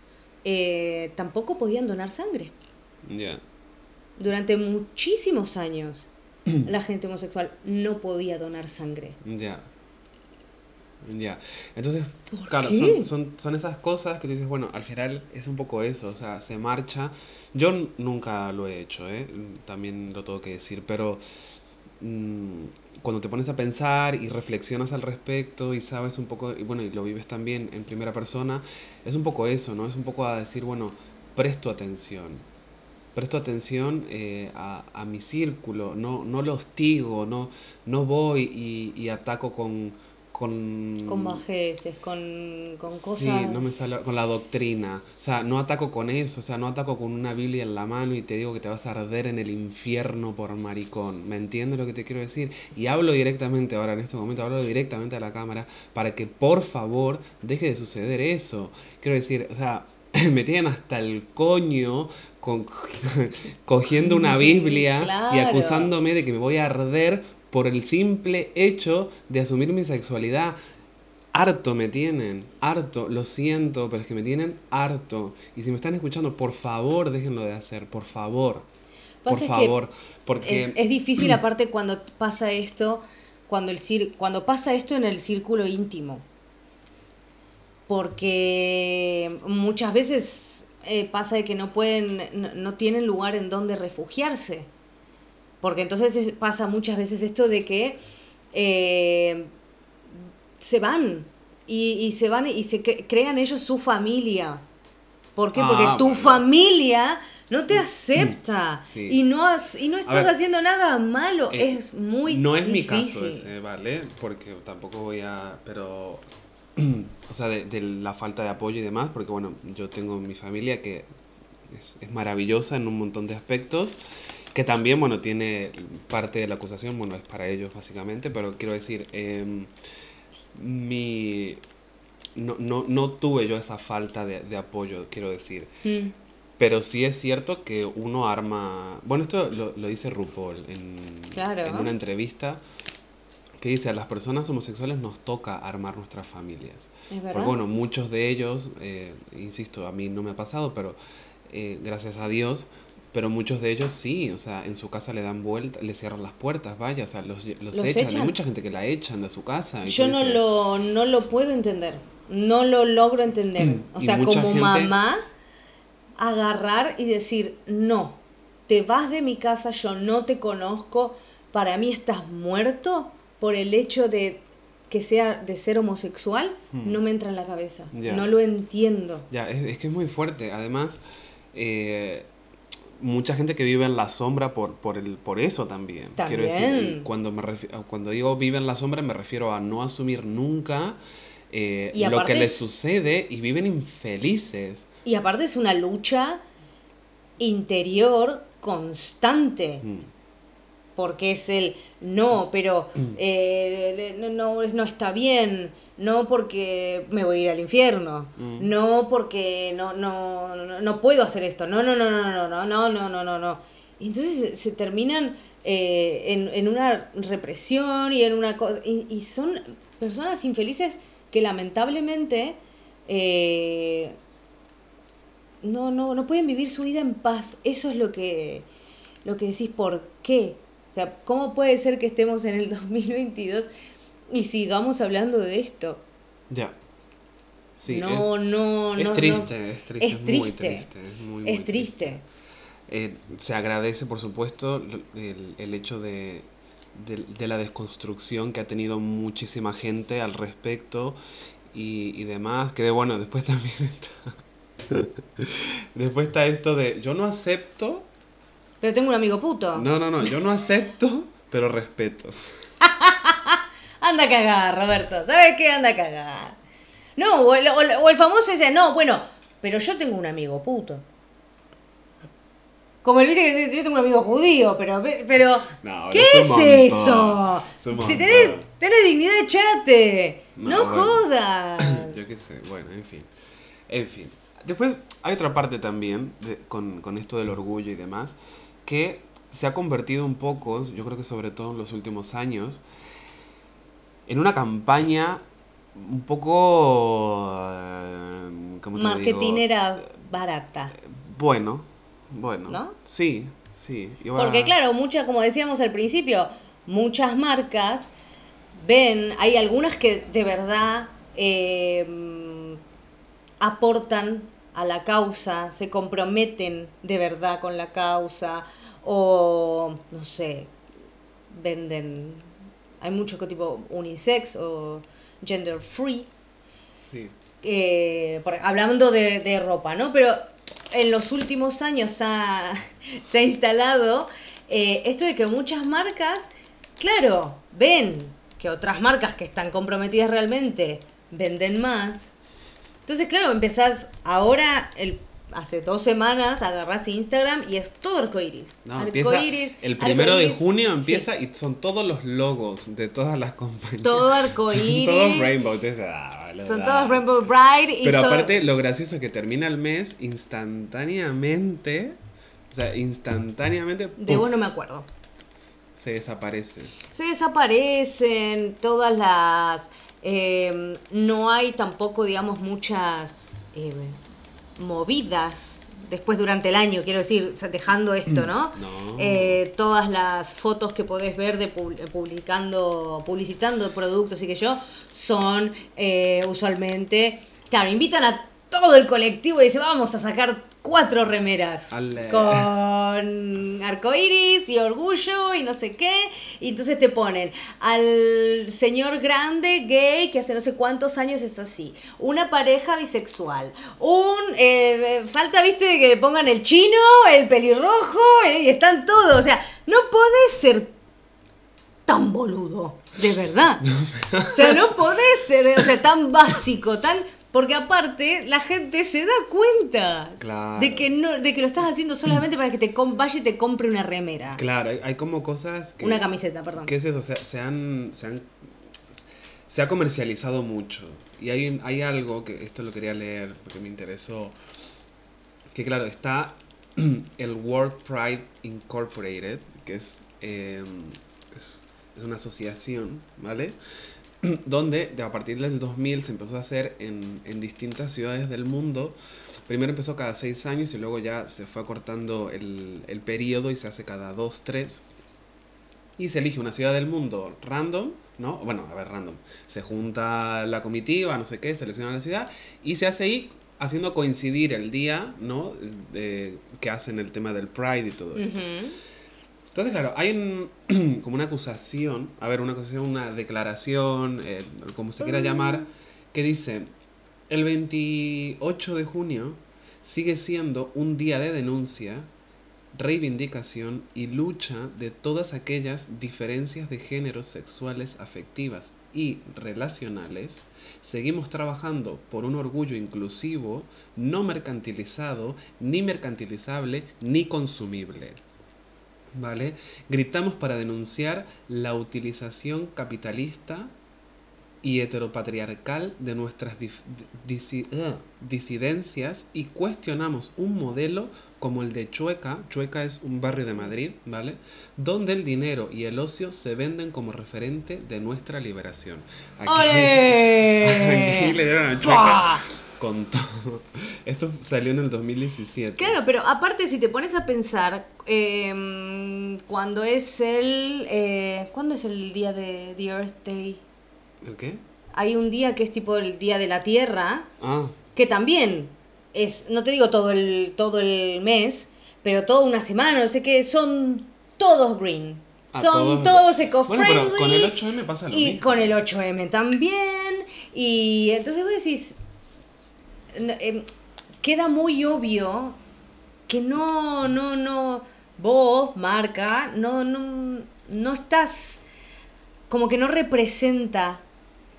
eh, tampoco podían donar sangre. Ya. Durante muchísimos años [CLEARS THROAT] la gente homosexual no podía donar sangre. Ya. Ya. Entonces, ¿Por claro, son, son, son esas cosas que tú dices, bueno, al final es un poco eso, o sea, se marcha. Yo nunca lo he hecho, ¿eh? También lo tengo que decir, pero mm, cuando te pones a pensar y reflexionas al respecto y sabes un poco, y bueno, y lo vives también en primera persona, es un poco eso, ¿no? Es un poco a decir, bueno, presto atención. Presto atención eh, a, a mi círculo, no, no lo hostigo, no, no voy y, y ataco con, con... Con bajeces, con, con cosas... Sí, no me sale con la doctrina. O sea, no ataco con eso, o sea, no ataco con una Biblia en la mano y te digo que te vas a arder en el infierno por maricón. ¿Me entiendes lo que te quiero decir? Y hablo directamente ahora, en este momento, hablo directamente a la cámara para que por favor deje de suceder eso. Quiero decir, o sea, [LAUGHS] me tienen hasta el coño con, [LAUGHS] cogiendo una [LAUGHS] Biblia y acusándome de que me voy a arder por el simple hecho de asumir mi sexualidad. Harto me tienen, harto, lo siento, pero es que me tienen harto. Y si me están escuchando, por favor, déjenlo de hacer, por favor. Por Pasa favor, porque Es, es difícil aparte cuando pasa esto, cuando, el cir- cuando pasa esto en el círculo íntimo. Porque muchas veces eh, pasa de que no pueden, no, no tienen lugar en donde refugiarse. Porque entonces es- pasa muchas veces esto de que eh, se van y, y se van y se cre- crean ellos su familia. ¿Por qué? Ah, Porque tu bueno. familia no te acepta Sí. y no has- y no estás ver, haciendo nada malo. eh, es muy no es mi caso ese, ¿vale? Porque tampoco voy a... Pero... [CLEARS THROAT] o sea, de, de la falta de apoyo y demás, porque bueno, yo tengo mi familia que es, es maravillosa en un montón de aspectos, que también, bueno, tiene parte de la acusación, bueno, es para ellos básicamente, pero quiero decir, em, mi... No, no, no tuve yo esa falta de, de apoyo, quiero decir. Mm. Pero sí es cierto que uno arma... Bueno, esto lo, lo dice RuPaul en, Claro. en una entrevista que dice, a las personas homosexuales nos toca armar nuestras familias. Es verdad. Porque bueno, muchos de ellos, eh, insisto, a mí no me ha pasado, pero eh, gracias a Dios, Pero muchos de ellos sí, o sea, en su casa le dan vuelta, le cierran las puertas, vaya, o sea, los, los, ¿Los echan. echan? Hay mucha gente que la echan de su casa. y Yo no lo, no lo puedo entender. No lo logro entender. [CLEARS THROAT] O sea, como gente- mamá, agarrar y decir, no, te vas de mi casa, yo no te conozco, para mí estás muerto por el hecho de que sea de ser homosexual, Hmm. no me entra en la cabeza. Ya. No lo entiendo. Ya, es, es que es muy fuerte. Además, eh, mucha gente que vive en la sombra por, por, el, por eso también. Quiero decir, cuando, me cuando digo vive en la sombra, me refiero a no asumir nunca eh, Y lo que les es- sucede y viven infelices. Y aparte es una lucha interior constante. Mm. Porque es el no, pero eh, no, no, no está bien, no porque me voy a ir al infierno, Mm. no porque no, no, no, no puedo hacer esto, no, no, no, no, no, no, no, no, no, no, no. Y entonces se, se terminan eh, en, en una represión y en una cosa, y, y son personas infelices que lamentablemente eh, no, no, no pueden vivir su vida en paz. Eso es lo que, lo que decís, ¿por qué? Sea, ¿cómo puede ser que estemos en el [LAUGHS] 2022 y sigamos hablando de esto? Ya. Sí, no, es, no, es no. triste, no. es triste, Es es muy triste. triste. Es, muy, muy Es triste. Eh, se agradece, por supuesto, el, el hecho de, de, de la desconstrucción que ha tenido muchísima gente al respecto y, y demás. Que de bueno, [LAUGHS] después también está. [LAUGHS] después está esto de yo no acepto. Pero tengo un amigo puto. No, no, no, yo no acepto, pero respeto. [LAUGHS] Anda a cagar, Roberto. ¿Sabes qué? Anda a cagar. No, o el, o el- o el famoso ese, no, bueno, pero yo tengo un amigo puto. Como el viste que yo tengo un amigo judío, pero, pero No, ¿qué es eso? Si tenés, tenés dignidad, echate. No, No, bueno. jodas. [CLEARS THROAT] Yo qué sé, bueno, en fin. En fin. Después hay otra parte también de- con, con esto del orgullo y demás, que se ha convertido un poco, yo creo que sobre todo en los últimos años, en una campaña un poco... eh, ¿Cómo te digo? Marketinera barata. Bueno, bueno. ¿No? Sí, sí. iba- Porque claro, muchas, como decíamos al principio, muchas marcas ven, hay algunas que de verdad eh, aportan a la causa, se comprometen de verdad con la causa, o no sé, venden, hay mucho que tipo unisex o gender free, Sí. eh, por- hablando de, de ropa, ¿no? Pero en los últimos años ha- [LAUGHS] se ha instalado eh, esto de que muchas marcas, claro, ven que otras marcas que están comprometidas realmente venden más. Entonces, claro, empezás ahora, el, hace dos semanas, agarrás Instagram y es todo arcoiris. No, arcoiris. el primero de junio sí. empieza y son todos los logos de todas las compañías. Todo [LAUGHS] Son arcoiris. todos rainbow. entonces, ah, vale, Son da. todos Rainbow Bride. Y Pero son- aparte, lo gracioso es que termina el mes instantáneamente. O sea, instantáneamente. De vos no me acuerdo. Se desaparece. Se desaparecen todas las... eh, no hay tampoco, digamos, muchas eh, movidas después durante el año, quiero decir, dejando esto, ¿no? No. Eh, todas las fotos que podés ver de pub- publicando, publicitando productos y que yo, son eh, usualmente, claro, invitan a todo el colectivo y dicen, vamos a sacar cuatro remeras Ale. con arcoiris y orgullo y no sé qué. Y entonces te ponen al señor grande gay que hace no sé cuántos años es así. Una pareja bisexual. Un. eh, falta, viste, que le pongan el chino, el pelirrojo eh, y están todos. O sea, no podés ser tan boludo. De verdad. [LAUGHS] O sea, no podés ser, o sea, tan básico, tan. Porque aparte, la gente se da cuenta Claro. de que no, de que lo estás haciendo solamente para que te vaya y te compre una remera. Claro, hay, hay como cosas que. Una camiseta, perdón. ¿Qué es eso? O sea, se han, se han- se ha comercializado mucho. Y hay, hay algo que esto lo quería leer porque me interesó. Que claro, está [CLEARS THROAT] el World Pride Incorporated, que es, eh, es, es una asociación, ¿vale? [CLEARS THROAT] donde de- a partir del 2000 se empezó a hacer en, en distintas ciudades del mundo. Primero empezó cada seis años y luego ya se fue acortando el, el periodo y se hace cada dos, tres. Y se elige una ciudad del mundo random, ¿no? Bueno, a ver, random. Se junta la comitiva, no sé qué, selecciona la ciudad y se hace ahí haciendo coincidir el día, ¿no? De- que hacen el tema del Pride y todo. Entonces, claro, hay [CLEARS THROAT] como una acusación, a ver, una acusación, una declaración, eh, como se quiera llamar, que dice, el 28 de junio sigue siendo un día de denuncia, reivindicación y lucha de todas aquellas diferencias de géneros sexuales, afectivas y relacionales. Seguimos trabajando por un orgullo inclusivo, no mercantilizado, ni mercantilizable, ni consumible. ¿Vale? Gritamos para denunciar la utilización capitalista y heteropatriarcal de nuestras disi- ah, disidencias y cuestionamos un modelo como el de Chueca, Chueca es un barrio de Madrid, ¿vale? Donde el dinero y el ocio se venden como referente de nuestra liberación. Aquí, [LAUGHS] le dieron a Chueca. Con todo. [LAUGHS] Esto salió en el 2017. Claro, pero aparte si te pones a pensar, eh, cuando es el... Eh, ¿Cuándo es el día de The Earth Day? ¿El qué? Hay un día que es tipo el Día de la Tierra, Ah, que también es, no te digo todo el, todo el mes, pero toda una semana, no sé qué, son todos green. Ah, son todos- todos eco-friendly. con el 8M pasa lo y mismo. con el 8M también. Y entonces vos decís, em, queda muy obvio que no, no, no, vos, marca, no, no, no estás, como que no representa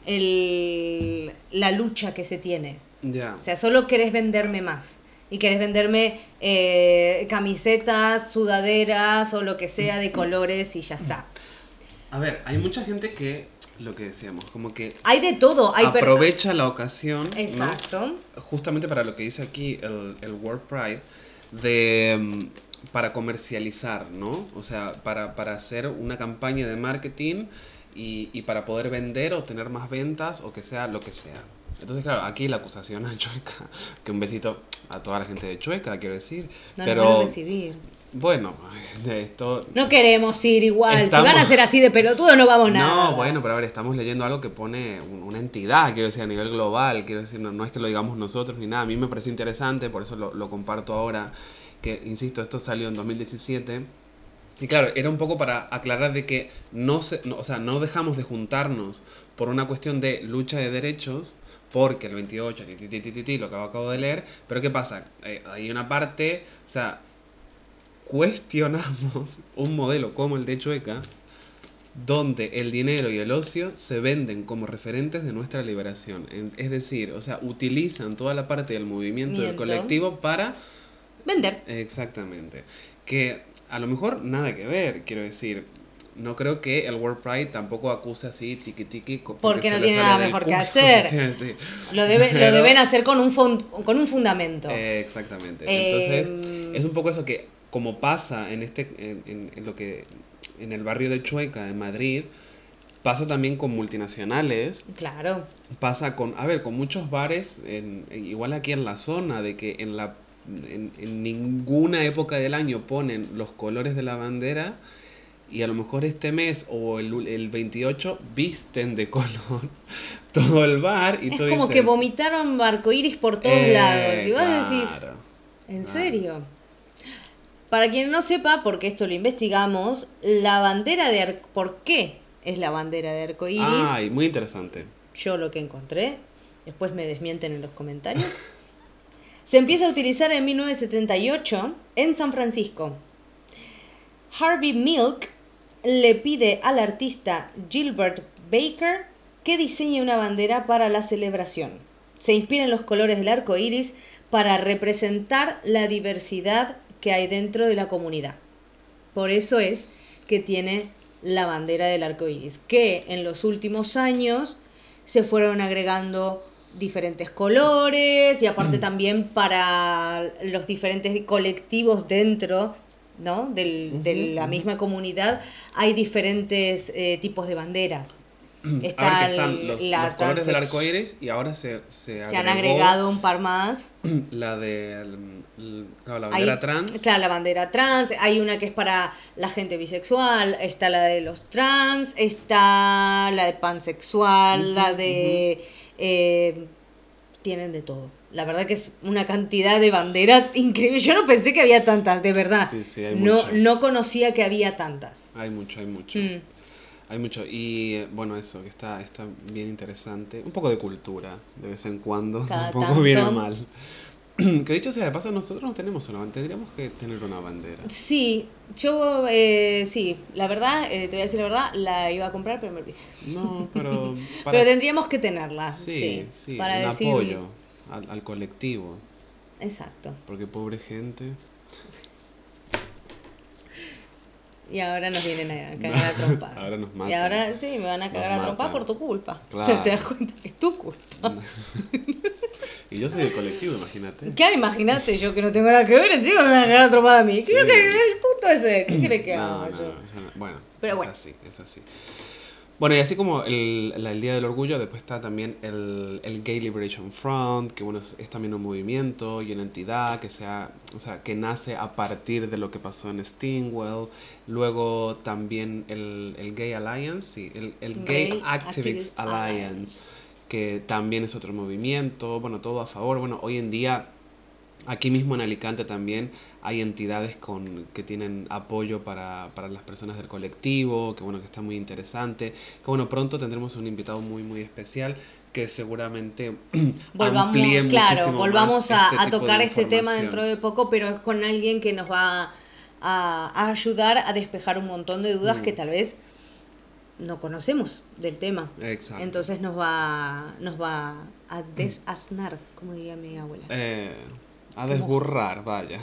el, la lucha que se tiene. Ya. O sea, solo querés venderme más. Y querés venderme eh, camisetas, sudaderas o lo que sea de [LAUGHS] colores y ya está. A ver, hay mucha gente que, lo que decíamos, como que Hay de todo. Hay aprovecha la ocasión, ¿no? Exacto. justamente para lo que dice aquí el, el World Pride, de, mm, para comercializar, ¿no? O sea, para, para hacer una campaña de marketing y, y para poder vender o tener más ventas o que sea lo que sea. Entonces, claro, aquí la acusación a Chueca, que un besito a toda la gente de Chueca, quiero decir. No pero, a recibir. Bueno, [LAUGHS] de esto... No queremos ir igual. Estamos- Si van a ser así de pelotudo, no vamos nada. No, bueno, pero a ver, estamos leyendo algo que pone un- una entidad, quiero decir, a nivel global, quiero decir, no, no es que lo digamos nosotros ni nada, a mí me pareció interesante, por eso lo, lo comparto ahora, que, insisto, esto salió en 2017, y claro, era un poco para aclarar de que no, se, no- o sea, no dejamos de juntarnos por una cuestión de lucha de derechos, porque el 28, ti, ti, ti, ti, ti, ti, lo que acabo de leer, pero ¿qué pasa? Eh, hay una parte, o sea, cuestionamos un modelo como el de Chueca, donde el dinero y el ocio se venden como referentes de nuestra liberación. Es decir, o sea, utilizan toda la parte del movimiento del colectivo para... Vender. Exactamente. Que a lo mejor nada que ver, quiero decir. No creo que el World Pride tampoco acuse así tiki tiki Porque se no tiene nada mejor que hacer. [LAUGHS] Sí. Lo, debe- lo Pero- deben hacer con un, con un fundamento. Eh, exactamente. Eh, Entonces, es un poco eso que, como pasa en este, en, en- en lo que, en el barrio de Chueca, en Madrid, pasa también con multinacionales, Claro. pasa con, a ver, con muchos bares, en- en- igual aquí en la zona, de que en la, en, en ninguna época del año ponen los colores de la bandera. Y a lo mejor este mes o el, el 28 visten de color [LAUGHS] todo el bar. Y es como dices, que vomitaron arcoíris por todos "Eh, lados. Y vos decís, claro, ¿en claro". serio? Para quien no sepa, porque esto lo investigamos, la bandera de arco... ¿Por qué es la bandera de arcoíris? Ay, muy interesante. Yo lo que encontré, después me desmienten en los comentarios. Se empieza a utilizar en 1978 en San Francisco. Harvey Milk le pide al artista Gilbert Baker que diseñe una bandera para la celebración. Se inspira en los colores del arco iris para representar la diversidad que hay dentro de la comunidad. Por eso es que tiene la bandera del arco iris, que en los últimos años se fueron agregando diferentes colores y aparte también para los diferentes colectivos dentro ¿no? Del- de la misma comunidad hay diferentes eh, tipos de banderas. Está ahora que el- están los, la los colores del arco iris y ahora se, se, Se han agregado un par más. [CLEARS THROAT] la de la Hay- bandera trans. Claro, la bandera trans. Hay una que es para la gente bisexual. Está la de los trans. Está la de pansexual. La de. eh, tienen de todo. La verdad que es una cantidad de banderas increíble. Yo no pensé que había tantas, de verdad. Sí, sí, hay no, mucho. no conocía que había tantas. Hay mucho, hay mucho. Mm. Hay mucho. Y bueno, eso, que está, está bien interesante. Un poco de cultura, de vez en cuando. [LAUGHS] Cada Tampoco viene tanto. mal. [CLEARS THROAT] que dicho sea de paso, nosotros no tenemos una bandera. Tendríamos que tener una bandera. Sí, yo, eh, sí, la verdad, eh, te voy a decir la verdad, la iba a comprar, pero me olvidé. No, pero. [LAUGHS] Para, Pero tendríamos que tenerla. sí, Sí, sí, para en decir. apoyo al, al colectivo. Exacto. Porque pobre gente. Y ahora nos vienen a [LAUGHS] cagar a trompa. Ahora nos Y matan. ahora sí, me van a cagar Nos a trompa por tu culpa. [LAUGHS] Claro. O sea, te das cuenta que es tu culpa. [LAUGHS] y yo soy del colectivo, imagínate. Claro, imagínate, yo que no tengo nada que ver, encima me van a cagar a trompa a mí. Creo Sí. que el punto es ese. ¿Qué crees que No, haga no, yo? no, bueno, Pero es bueno. así, es así. Bueno, y así como el, el Día del Orgullo, después está también el, el Gay Liberation Front, que bueno, es, es también un movimiento y una entidad que, sea, o sea, que nace a partir de lo que pasó en Stingwell. Luego también el, el Gay Alliance, sí, el, el Gay, Gay Activists Alliance. que también es otro movimiento, bueno, todo a favor. Bueno, hoy en día Aquí mismo en Alicante también hay entidades con, que tienen apoyo para, para las personas del colectivo, que bueno, que está muy interesante. Que bueno, pronto tendremos un invitado muy, muy especial que seguramente [CLEARS THROAT] Volvamos, claro, volvamos a, este a tocar este tema dentro de poco, pero es con alguien que nos va a, a ayudar a despejar un montón de dudas Mm. que tal vez no conocemos del tema. Exacto. Entonces nos va, nos va a [CLEARS THROAT] desasnar, como diría mi abuela. Eh, a desburrar, vaya.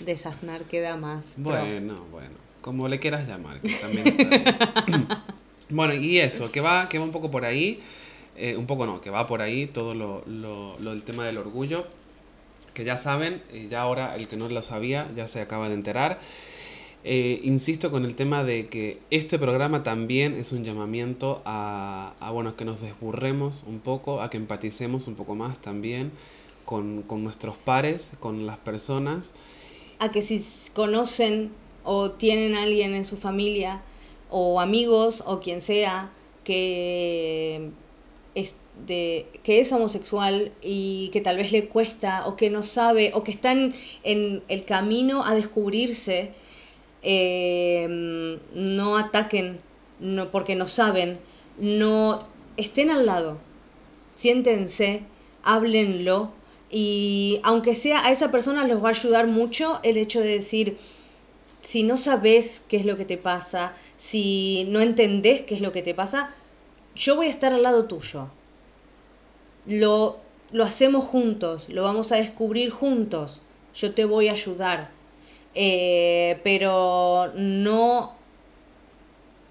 Desasnar queda más. Bueno, bueno, como le quieras llamar, que también está bien. [LAUGHS] bueno, y eso, que va, que va un poco por ahí, eh, un poco no, que va por ahí todo lo, lo, lo del tema del orgullo, que ya saben, eh, ya ahora el que no lo sabía ya se acaba de enterar. Eh, insisto con el tema de que este programa también es un llamamiento a, a, bueno, que nos desburremos un poco, a que empaticemos un poco más también con, nuestros pares, con las personas. A que si conocen o tienen a alguien en su familia o amigos o quien sea que es, de, que es homosexual y que tal vez le cuesta o que no sabe o que están en el camino a descubrirse, eh, no ataquen no, porque no saben, no estén al lado, siéntense, háblenlo y aunque sea a esa persona les va a ayudar mucho el hecho de decir, si no sabes qué es lo que te pasa, si no entendés qué es lo que te pasa, yo voy a estar al lado tuyo. Lo, lo hacemos juntos, lo vamos a descubrir juntos, yo te voy a ayudar. Eh, pero no,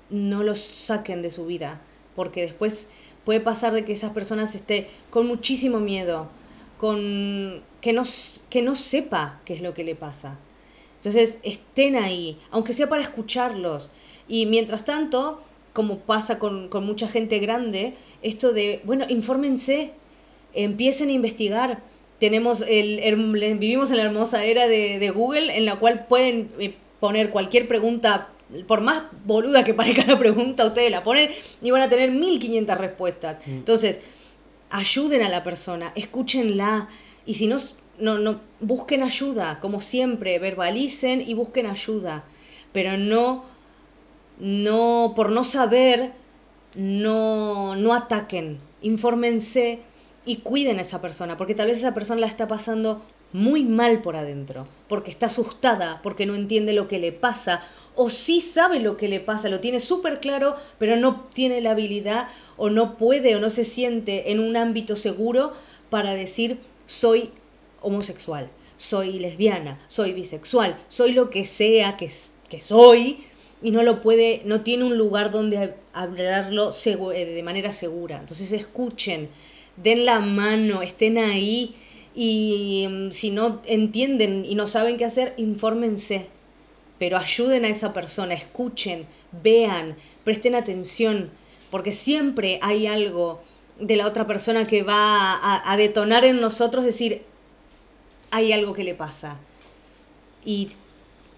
no los saquen de su vida, porque después puede pasar de que esas personas esté con muchísimo miedo, con que no, que no sepa qué es lo que le pasa. Entonces, estén ahí, aunque sea para escucharlos. Y mientras tanto, como pasa con, con mucha gente grande, esto de, bueno, infórmense, empiecen a investigar. Tenemos el, vivimos en la hermosa era de, de Google, en la cual pueden eh, poner cualquier pregunta, por más boluda que parezca la pregunta, ustedes la ponen y van a tener 1500 respuestas. Mm. Entonces, ayuden a la persona, escúchenla. Y si no, no, no, busquen ayuda, como siempre, verbalicen y busquen ayuda, pero no, no, por no saber, no, no ataquen, infórmense y cuiden a esa persona, porque tal vez esa persona la está pasando muy mal por adentro, porque está asustada, porque no entiende lo que le pasa, o sí sabe lo que le pasa, lo tiene súper claro, pero no tiene la habilidad o no puede o no se siente en un ámbito seguro para decir soy homosexual, soy lesbiana, soy bisexual, soy lo que sea que, que soy y no lo puede, no tiene un lugar donde hablarlo eh, de manera segura. Entonces escuchen, den la mano, estén ahí y mm, si no entienden y no saben qué hacer, infórmense. Pero ayuden a esa persona, escuchen, vean, presten atención, porque siempre hay algo de la otra persona que va a, detonar en nosotros, decir, hay algo que le pasa. Y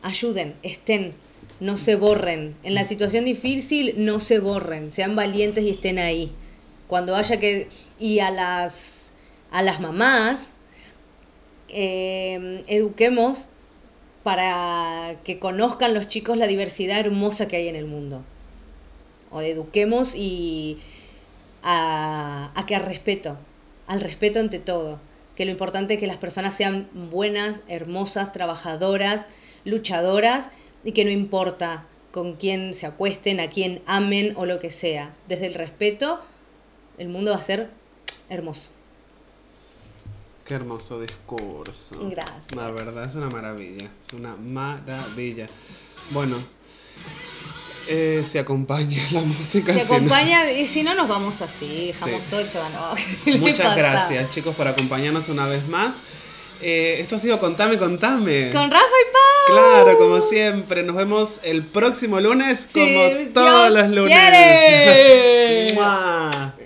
ayuden, estén, no se borren. En la situación difícil, no se borren, sean valientes y estén ahí. Cuando haya que... Y a las, a las mamás, eh, eduquemos para que conozcan los chicos la diversidad hermosa que hay en el mundo. O eduquemos y a, a que al respeto, al respeto ante todo. Que lo importante es que las personas sean buenas, hermosas, trabajadoras, luchadoras y que no importa con quién se acuesten, a quién amen o lo que sea. Desde el respeto, el mundo va a ser hermoso. Qué hermoso discurso. Gracias. La verdad es una maravilla. Es una maravilla. Bueno, eh, se acompaña la música. Se si no- acompaña, y si no nos vamos así, dejamos Sí. todo y se van a [LAUGHS] ¿qué le Muchas gracias, chicos, por acompañarnos una vez más. Eh, esto ha sido Contame, Contame. Con Rafa y Pau. Claro, como siempre. Nos vemos el próximo lunes, como todos los lunes. [LAUGHS]